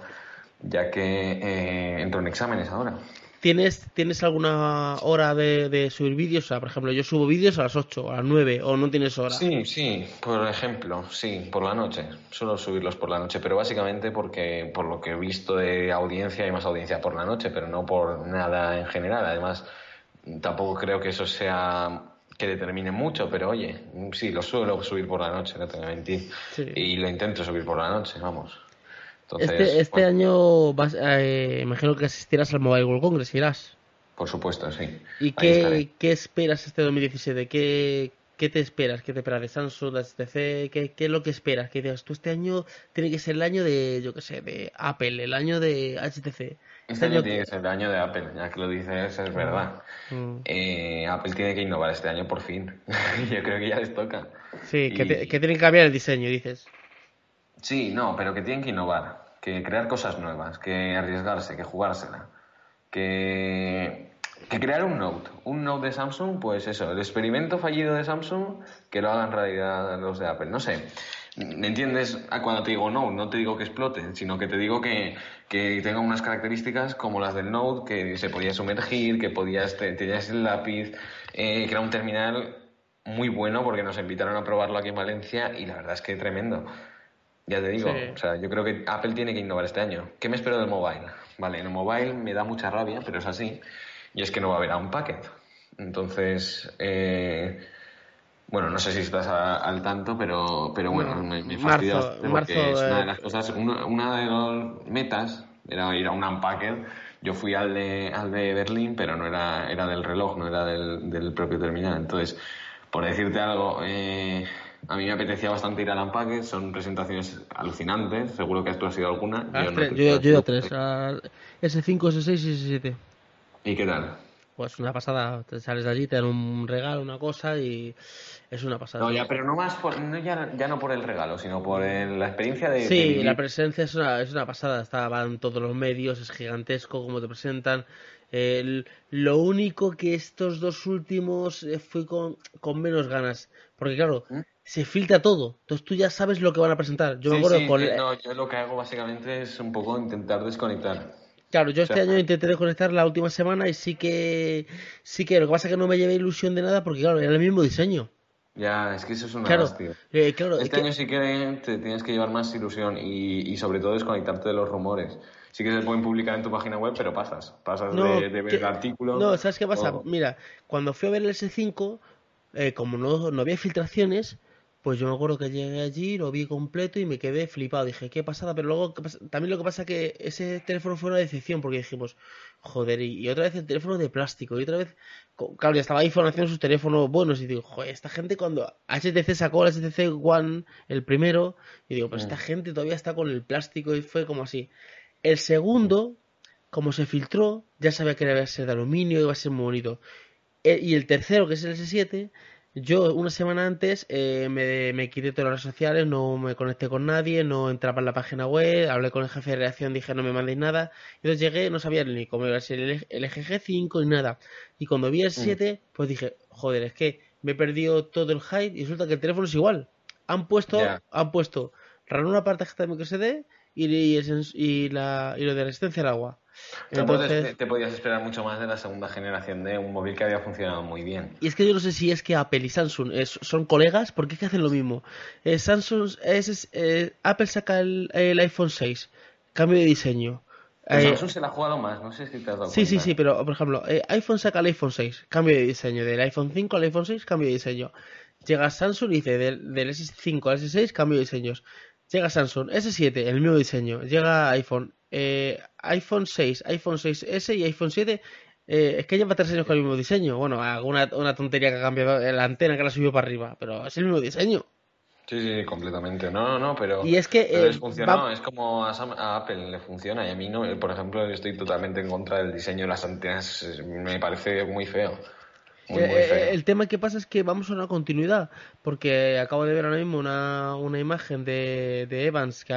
ya que eh, entro en exámenes ahora. ¿Tienes, ¿Tienes alguna hora de, subir vídeos? O sea, por ejemplo, yo subo vídeos a las 8, a las 9, o no tienes hora. Sí, sí, por ejemplo, sí, por la noche. Suelo subirlos por la noche, pero básicamente porque por lo que he visto de audiencia hay más audiencia por la noche, pero no por nada en general. Además, tampoco creo que eso sea que determine mucho, pero oye, sí, lo suelo subir por la noche, no tengo que mentir. Y lo intento subir por la noche, vamos este, este año vas, eh, imagino que asistirás al Mobile World Congress, irás. Por supuesto, sí. ¿Y qué, qué, esperas este 2017? ¿Qué, ¿Qué te esperas? ¿Qué te esperas de Samsung, de HTC? ¿Qué, ¿Qué, es lo que esperas? Que digas, tú este año tiene que ser el año de, yo qué sé, de Apple, el año de HTC. Este, este año, tiene que ser el año de Apple, ya que lo dices, es verdad. Mm. Eh, Apple tiene que innovar este año por fin. yo creo que ya les toca. Sí, que, que tienen que cambiar el diseño, dices. Sí, no, pero que tienen que innovar, que crear cosas nuevas, que arriesgarse, que jugársela, que Que crear un Note, un Note de Samsung, pues eso, el experimento fallido de Samsung, que lo hagan realidad los de Apple. No sé, ¿me entiendes? Cuando te digo no, no te digo que explote, sino que te digo que, que tenga unas características como las del Note, que se podía sumergir, que podías, tenías el lápiz, eh, que era un terminal muy bueno porque nos invitaron a probarlo aquí en Valencia y la verdad es que tremendo. Ya te digo, o sea, yo creo que Apple tiene que innovar este año. ¿Qué me espero del mobile? Vale, en el mobile me da mucha rabia, pero es así. Y es que no va a haber un packet. Entonces, eh, bueno, no sé si estás al tanto, pero, pero bueno, me, me fastidia porque es una de las cosas, una, de las metas era ir a un unpacked. Yo fui al de, al de Berlín, pero no era, era del reloj, no era del, del propio terminal. Entonces, por decirte algo, eh, a mí me apetecía bastante ir al Unpacked, son presentaciones alucinantes, seguro que tú has ido alguna. Ah, yo, he ido a tres, S5, S6 y S7. ¿Y qué tal? Pues una pasada, te sales de allí, te dan un regalo, una cosa y es una pasada. No, ya, pero no más, por, no ya, ya, no por el regalo, sino por la experiencia de... Sí, la presencia es una, es una pasada, estaban todos los medios, es gigantesco como te presentan. lo único que estos dos últimos eh, fui con, con menos ganas, porque claro, ¿Mm? Se filtra todo. Entonces tú ya sabes lo que van a presentar. Yo me acuerdo con... no, yo lo que hago básicamente es un poco intentar desconectar. Claro, yo este año intenté desconectar la última semana y sí que sí que lo que pasa es que no me llevé ilusión de nada porque claro, era el mismo diseño. Ya, es que eso es una claro, eh, este año sí que te tienes que llevar más ilusión y, y, sobre todo desconectarte de los rumores. Sí que se pueden publicar en tu página web, pero pasas. Pasas de, ver el artículo. No, ¿sabes qué pasa? Mira, cuando fui a ver el S5, eh, como no, no había filtraciones, pues yo me acuerdo que llegué allí, lo vi completo y me quedé flipado. Dije, qué pasada, pero luego también lo que pasa es que ese teléfono fue una decepción porque dijimos, joder, y, otra vez el teléfono de plástico, y otra vez, claro, ya estaba haciendo sus teléfonos buenos y digo, joder, esta gente cuando HTC sacó el HTC One, el primero, y digo, pues esta mm. gente todavía está con el plástico y fue como así. El segundo, como se filtró, ya sabía que iba a ser de aluminio, iba a ser muy bonito. E, y el tercero, que es el S7, yo una semana antes eh, me, me, quité todas las redes sociales, no me conecté con nadie, no entraba en la página web, hablé con el jefe de redacción, dije no me mandéis nada. Y entonces llegué, no sabía ni cómo iba a ser el, el GG5 ni nada. Y cuando vi el 7, mm. pues dije, joder, es que me he perdido todo el hype y resulta que el teléfono es igual. Han puesto, han puesto una parte de microSD y, y, y, la, y lo de resistencia al agua. Entonces, te podías esperar mucho más de la segunda generación de un móvil que había funcionado muy bien. Y es que yo no sé si es que Apple y Samsung son colegas, porque es que hacen lo mismo. Eh, Samsung es, eh, Apple saca el, iPhone 6, cambio de diseño. Eh, Samsung se la ha jugado más, no sé si te has dado Sí, sí, sí, pero por ejemplo, iPhone saca el iPhone 6, cambio de diseño. Del iPhone 5 al iPhone 6, cambio de diseño. Llega Samsung y dice del, del S5 al S6, cambio de diseños. Llega Samsung S7, el mismo diseño. Llega iPhone, eh, iPhone 6, iPhone 6S y iPhone 7. Eh, es que lleva tres años con el mismo diseño. Bueno, alguna una tontería que ha cambiado la antena que la subió para arriba, pero es el mismo diseño. Sí, sí, completamente. No, no, no, pero. Y es que. Eh, es como a, Apple le funciona y a mí no. Por ejemplo, estoy totalmente en contra del diseño de las antenas. Me parece muy feo. Eh, el tema que pasa es que vamos a una continuidad, porque acabo de ver ahora mismo una, una imagen de, de Evans, que,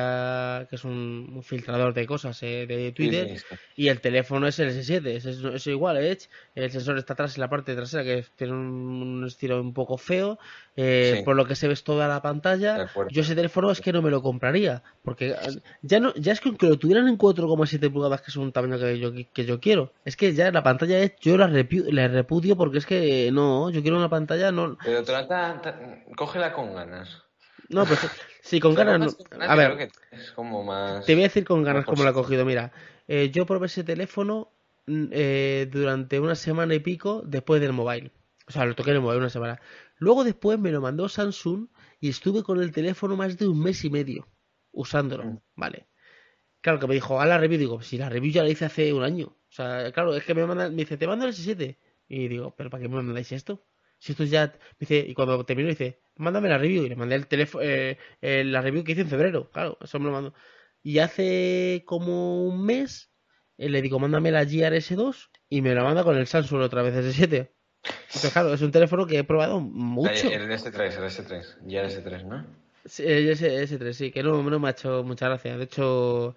que es un, filtrador de cosas eh, de Twitter, y el teléfono es el S7, es, es, igual, Edge, el sensor está atrás en la parte trasera, que tiene un, estilo un poco feo, eh, por lo que se ves toda la pantalla. Yo ese teléfono es que no me lo compraría, porque ya no ya es que aunque lo tuvieran en 4,7 pulgadas, que es un tamaño que yo, que yo quiero, es que ya la pantalla es, yo la, la repudio porque es que no, yo quiero una pantalla, no. Pero trata, cógela con ganas. No, pues sí, con ganas. a ver, como te voy a decir con ganas cómo lo he cogido. Mira, eh, yo probé ese teléfono mm, eh, durante una semana y pico después del mobile. O sea, lo toqué en el mobile una semana. Luego después me lo mandó Samsung y estuve con el teléfono más de un mes y medio usándolo. Mm. Vale. Claro que me dijo, a la review, digo, si la review ya la hice hace un año. O sea, claro, es que me manda, me dice, te mando el S7. Y digo, ¿pero para qué me mandáis esto? Si esto ya. Dice, y cuando terminó, dice, mándame la review. Y le mandé el teléfono, eh, la review que hice en febrero. Claro, eso me lo mando. Y hace como un mes eh, le digo, mándame la GRS2 y me la manda con el Samsung otra vez S7. Entonces, claro, es un teléfono que he probado mucho. El S3, el S3, GRS3, ¿no? Sí, ese, ese 3, sí, que no, no me ha hecho mucha gracia. De hecho,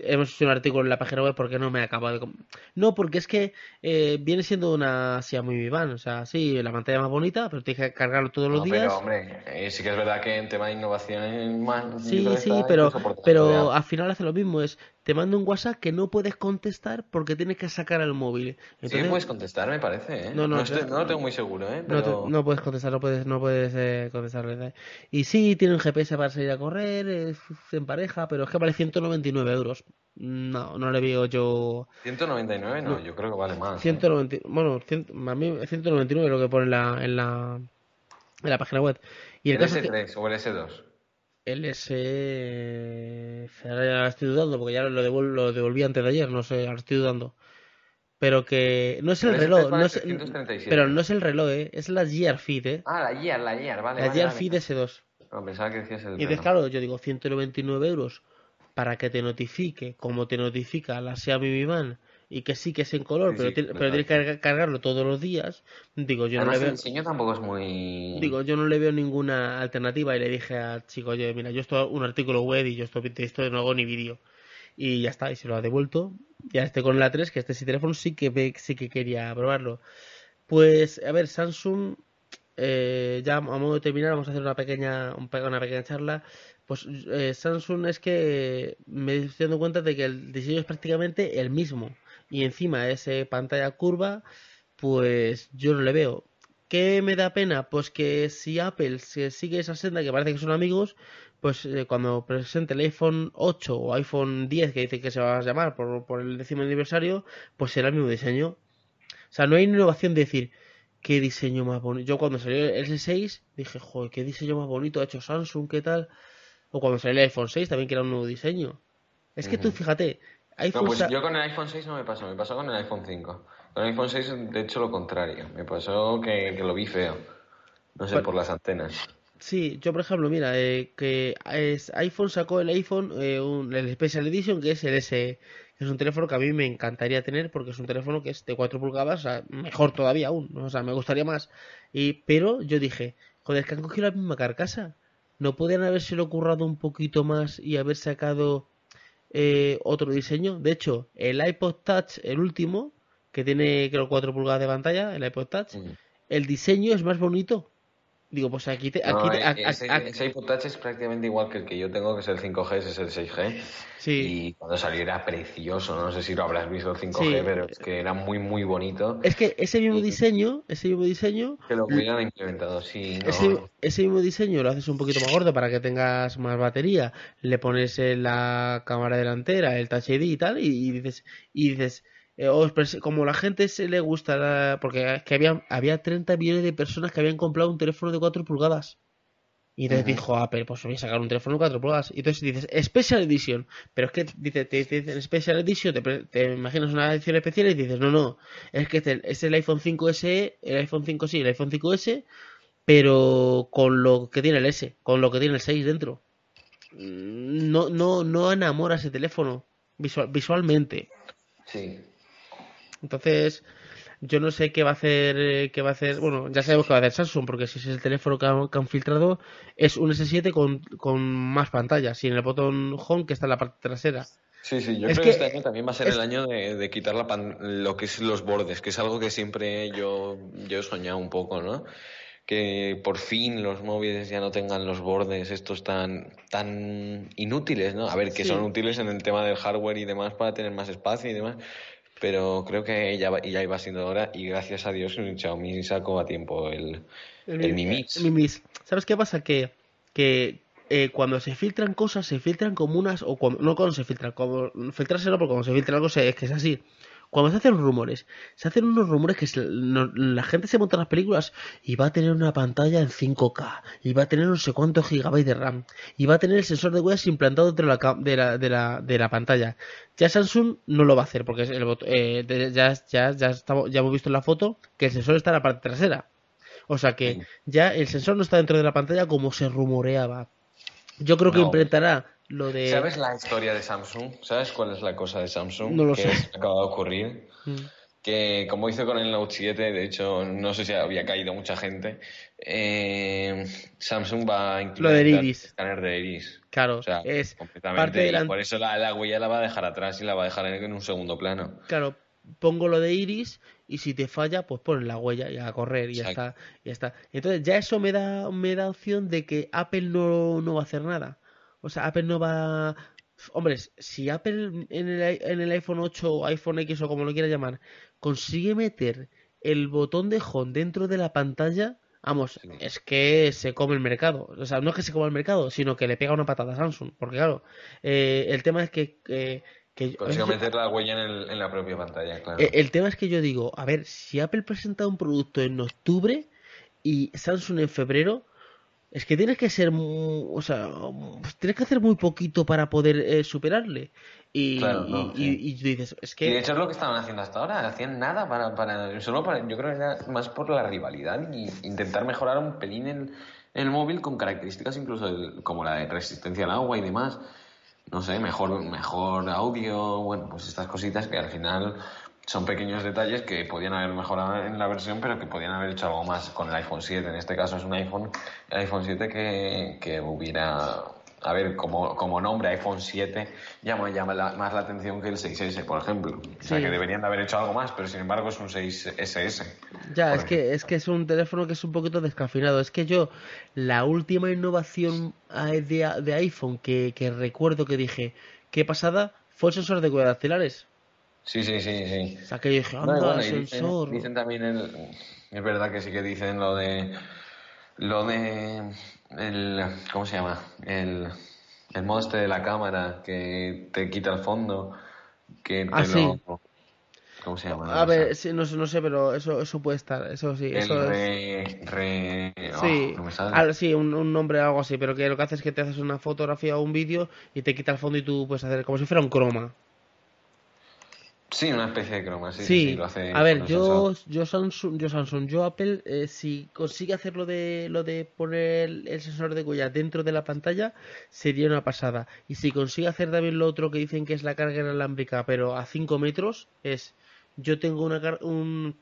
hemos hecho un artículo en la página web porque no me ha acabado de... No, porque es que eh, viene siendo una Xiaomi Mi Band. O sea, sí, la pantalla más bonita, pero tienes que cargarlo todos los días. Pero, hombre, eh, sí que es verdad que en tema de innovación más... Sí, sí, pero, pero al final hace lo mismo. Es, te mando un WhatsApp que no puedes contestar porque tienes que sacar el móvil. sí puedes contestar, me parece, ¿eh? No, no, no, lo tengo muy seguro, ¿eh? No, puedes contestar, no puedes, no puedes eh, contestar. Y sí, tiene un GPS para salir a correr, es en pareja, pero es que vale 199 euros. No, no le veo yo... 199 no, yo creo que vale más. 190, ¿eh? Bueno, a mí 199 lo que pone en la, en la, en la página web. Y el, S3 o el S2? S. Ahora estoy dudando porque ya lo, lo devolví antes de ayer, no sé, ahora estoy dudando. Pero que no es el, reloj, no es, pero no es el reloj, ¿eh? es la Gear Feed, ¿eh? Ah, la Gear, la Gear, vale. La Gear Feed S2. No, pensaba que decías el Y claro, yo digo 199 euros para que te notifique, como te notifica la Xiaomi Mi Band y que sí que es en color, pero, pero tienes que cargarlo todos los días. Digo, yo no le veo. El diseño tampoco es muy. Digo, yo no le veo ninguna alternativa y le dije al chico, oye, mira, yo estoy un artículo web y yo estoy, esto no hago ni vídeo. Y ya está, y se lo ha devuelto. Ya esté con la 3, que este sí teléfono sí que sí que quería probarlo. Pues, a ver, Samsung, eh, ya a modo de terminar, vamos a hacer una pequeña, una pequeña charla. Pues eh, Samsung es que me estoy dando cuenta de que el diseño es prácticamente el mismo y encima ese pantalla curva, pues yo no le veo. ¿Qué me da pena? Pues que si Apple se sigue esa senda que parece que son amigos, pues eh, cuando presente el iPhone 8 o iPhone 10, que dice que se va a llamar por, por el décimo aniversario, pues será el mismo diseño. O sea, no hay innovación de decir, qué diseño más bonito. Yo cuando salió el S6 dije, joder, qué diseño más bonito ha hecho Samsung, qué tal. O cuando salió el iPhone 6 también que era un nuevo diseño. Es que tú fíjate, pues yo con el iPhone 6 no me pasó, me pasó con el iPhone 5. Con el iPhone 6, de hecho, lo contrario. Me pasó que, lo vi feo. No sé, por las antenas. Sí, yo por ejemplo, mira, eh, que es, iPhone sacó el iPhone, eh, un, el Special Edition, que es el S, que es un teléfono que a mí me encantaría tener porque es un teléfono que es de 4 pulgadas, o sea, mejor todavía aún, o sea, me gustaría más. Y, pero yo dije, joder, que han cogido la misma carcasa. ¿No podían haberse currado un poquito más y haber sacado eh, otro diseño. De hecho, el iPod Touch, el último, que tiene creo 4 pulgadas de pantalla, el iPod Touch, mm. el diseño es más bonito. Digo, pues aquí te. Aquí ese, iPod Touch es prácticamente igual que el que yo tengo, que es el 5G, ese es el 6G. Sí. Y cuando salió era precioso, no sé si lo habrás visto el 5G, pero es que era muy, muy bonito. Es que ese mismo diseño, ese mismo diseño. Que lo hubieran implementado, sí. Ese, mismo diseño lo haces un poquito más gordo para que tengas más batería. Le pones la cámara delantera, el Touch ID y tal, y dices. Y dices eh, como la gente se le gusta, porque que había, había 30 millones de personas que habían comprado un teléfono de 4 pulgadas. Y entonces dijo Apple, pues voy a sacar un teléfono de 4 pulgadas. Y entonces dices, Special Edition. Pero es que dice, te dicen Special Edition, te, imaginas una edición especial y dices, no, no, es que este, es el iPhone 5S, el iPhone 5 sí, el iPhone 5S, pero con lo que tiene el S, con lo que tiene el 6 dentro. Mm, no, no, no enamora ese teléfono visual, visualmente. Sí. Entonces, yo no sé qué va a hacer, eh, qué va a hacer, bueno, ya sabemos que va a hacer Samsung, porque si es el teléfono que han, filtrado, es un S7 con, con, más pantallas y en el botón Home que está en la parte trasera. Sí, sí, yo creo que, este año también va a ser el año de, quitar la lo que es los bordes, que es algo que siempre yo, yo he soñado un poco, ¿no? que por fin los móviles ya no tengan los bordes estos tan tan inútiles, ¿no? A ver, que son útiles en el tema del hardware y demás para tener más espacio y demás, pero creo que ya, ya iba siendo hora y gracias a Dios un Xiaomi sacó a tiempo el, el, Mi Mix. ¿Sabes qué pasa? Que, que eh, cuando se filtran cosas, se filtran como unas, o cuando, no cuando se filtran, como filtrarse no, porque cuando se filtra algo es que es así cuando se hacen rumores, se hacen unos rumores que la gente se monta las películas y va a tener una pantalla en 5K, y va a tener no sé cuántos gigabytes de RAM, y va a tener el sensor de huellas implantado dentro de la, de la, de la, pantalla. Ya Samsung no lo va a hacer, porque el, eh, ya, ya, ya, estamos, ya hemos visto en la foto que el sensor está en la parte trasera. O sea que ya el sensor no está dentro de la pantalla como se rumoreaba. Yo creo que implementará ¿Sabes la historia de Samsung? ¿Sabes cuál es la cosa de Samsung? No lo que sé. acaba de ocurrir. Mm. que como hice con el Note 7, de hecho, no sé si había caído mucha gente, eh, Samsung va a incluir el escáner de iris. Claro, es completamente. y por eso la, huella la va a dejar atrás y la va a dejar en, un segundo plano. Claro, pongo lo de iris y si te falla, pues pones la huella y a correr y ya está, ya está. Entonces ya eso me da, me da opción de que Apple no, no va a hacer nada. O sea, Apple no va Hombre, si Apple en el, en el iPhone 8 o iPhone X o como lo quiera llamar, consigue meter el botón de home dentro de la pantalla, vamos, es que se come el mercado. O sea, no es que se coma el mercado, sino que le pega una patada a Samsung. Porque claro, eh, el tema es que... que Consigo meter la huella en, la propia pantalla, claro. El, el tema es que yo digo, a ver, si Apple presenta un producto en octubre y Samsung en febrero, es que tienes que ser, o sea, tienes que hacer muy poquito para poder eh, superarle. Y, y, dices, es que... Y de hecho es lo que estaban haciendo hasta ahora, hacían nada para, para solo para, yo creo que era más por la rivalidad y intentar mejorar un pelín el, el móvil con características incluso como la de resistencia al agua y demás. No sé, mejor, mejor audio, bueno, pues estas cositas que al final son pequeños detalles que podían haber mejorado en la versión, pero que podían haber hecho algo más con el iPhone 7. En este caso es un iPhone, el iPhone 7 que, que hubiera, a ver, como, como nombre iPhone 7 llama, llama más la atención que el 6S, por ejemplo. O sea, que deberían de haber hecho algo más, pero sin embargo es un 6SS. Ya, es que, es que es un teléfono que es un poquito descafinado. Es que yo, la última innovación de, de iPhone que, que recuerdo que dije, qué pasada, fue el sensor de huellas dactilares. Sí, sí, sí, sí. O sea, que dije, anda, sensor. Dicen, también, el, es verdad que sí que dicen lo de, lo de, el, ¿cómo se llama? El, el modo este de la cámara que te quita el fondo, que te ah, lo... ¿Cómo se llama? A ver, sí, no, no, sé, pero eso, eso puede estar, eso sí. Eso re, re... sí, oh, sí un, un, nombre algo así, pero que lo que hace es que te haces una fotografía o un vídeo y te quita el fondo y tú puedes hacer como si fuera un croma. Sí, una especie de croma, sí, sí, lo hace A ver, yo, yo Samsung, yo Samsung, yo Apple, eh, si consigue hacer lo de, lo de poner el, sensor de huella dentro de la pantalla, sería una pasada. Y si consigue hacer también lo otro que dicen que es la carga inalámbrica, pero a 5 metros, es, yo tengo una, un,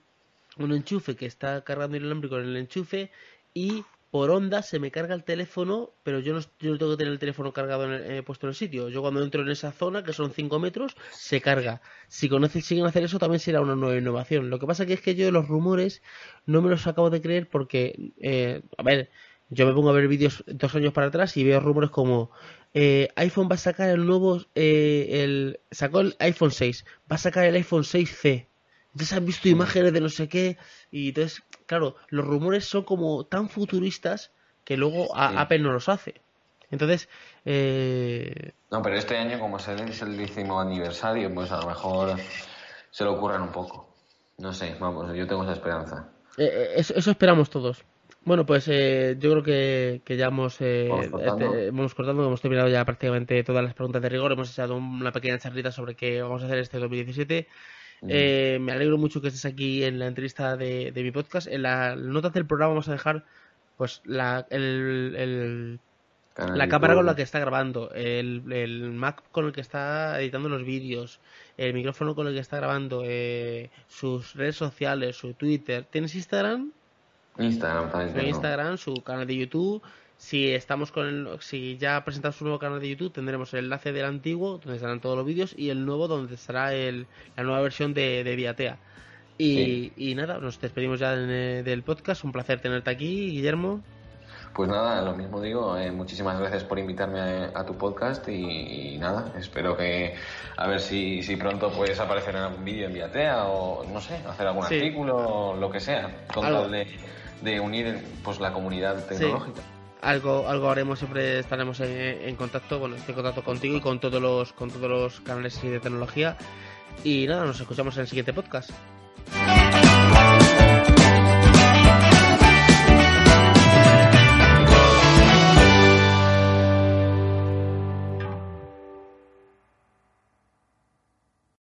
un enchufe que está cargando inalámbrico en el enchufe y por onda se me carga el teléfono, pero yo no, yo tengo que tener el teléfono cargado en eh, puesto en el sitio. Yo cuando entro en esa zona, que son 5 metros, se carga. Si conocen, siguen a hacer eso, también será una nueva innovación. Lo que pasa que es que yo los rumores no me los acabo de creer porque, eh, a ver, yo me pongo a ver vídeos dos años para atrás y veo rumores como eh, iPhone va a sacar el nuevo, el, sacó el iPhone 6, va a sacar el iPhone 6C. Ya se han visto imágenes de no sé qué y entonces claro, los rumores son como tan futuristas que luego Apple no los hace. Entonces, eh... No, pero este año, como es el décimo aniversario, pues a lo mejor se lo ocurran un poco. No sé, vamos, yo tengo esa esperanza. Eh, eh, eso, esperamos todos. Bueno, pues eh, yo creo que, ya hemos, eh, este, hemos cortado, hemos terminado ya prácticamente todas las preguntas de rigor, hemos echado una pequeña charlita sobre qué vamos a hacer este 2017. Eh, me alegro mucho que estés aquí en la entrevista de, mi podcast. En las notas del programa vamos a dejar pues la, el, la cámara con la que está grabando, el, el, Mac con el que está editando los vídeos, el micrófono con el que está grabando, eh, sus redes sociales, su Twitter. ¿Tienes Instagram? Instagram, Instagram, su canal de YouTube si estamos con el, si ya presentamos un nuevo canal de YouTube, tendremos el enlace del antiguo, donde estarán todos los vídeos, y el nuevo, donde estará el, la nueva versión de, de Viatea. Y, y, nada, nos despedimos ya del podcast. Un placer tenerte aquí, Guillermo. Pues nada, lo mismo digo, eh, muchísimas gracias por invitarme a, tu podcast y, nada, espero que a ver si, si pronto puedes aparecer en algún vídeo en Viatea o no sé, hacer algún artículo o lo que sea, con tal de, de, unir pues la comunidad tecnológica algo algo haremos siempre estaremos en, contacto bueno estoy en contacto contigo y con todos los con todos los canales de tecnología. Y nada nos escuchamos en el siguiente podcast